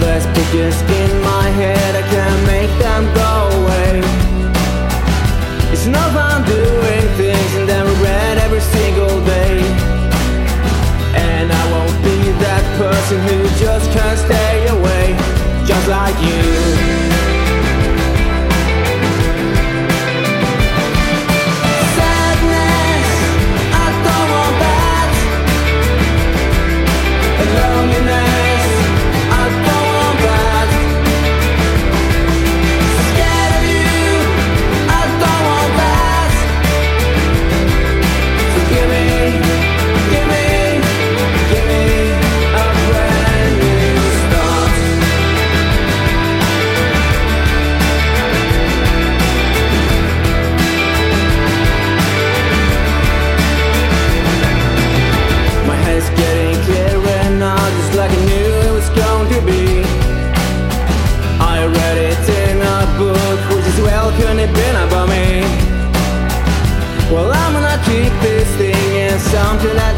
There's pictures in my head, I can't make them go away. It's no fun doing things and then regret every single day. And I won't be that person who just can't stay away. Just like you. de la